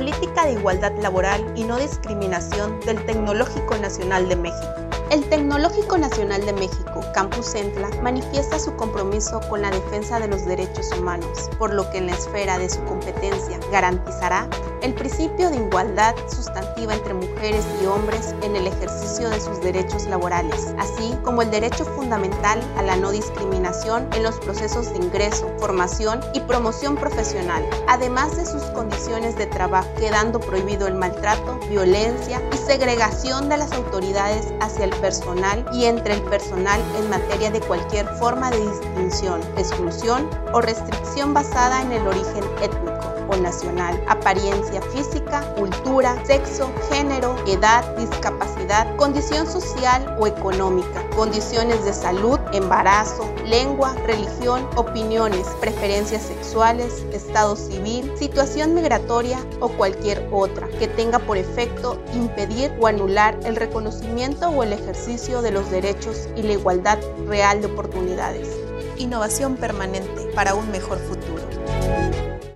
Política de Igualdad Laboral y No Discriminación del Tecnológico Nacional de México. El Tecnológico Nacional de México, Campus Centla, manifiesta su compromiso con la defensa de los derechos humanos, por lo que en la esfera de su competencia garantizará el principio de igualdad sustantiva entre mujeres y hombres en el ejercicio de sus derechos laborales, así como el derecho fundamental a la no discriminación en los procesos de ingreso, formación y promoción profesional, además de sus condiciones de trabajo, quedando prohibido el maltrato, violencia y segregación de las autoridades hacia el personal y entre el personal en materia de cualquier forma de distinción, exclusión o restricción basada en el origen étnico o nacional, apariencia física, cultura, sexo, género, edad, discapacidad, condición social o económica, condiciones de salud, embarazo, lengua, religión, opiniones, preferencias sexuales, estado civil, situación migratoria o cualquier otra que tenga por efecto impedir o anular el reconocimiento o el ejercicio de los derechos y la igualdad real de oportunidades. Innovación permanente para un mejor futuro.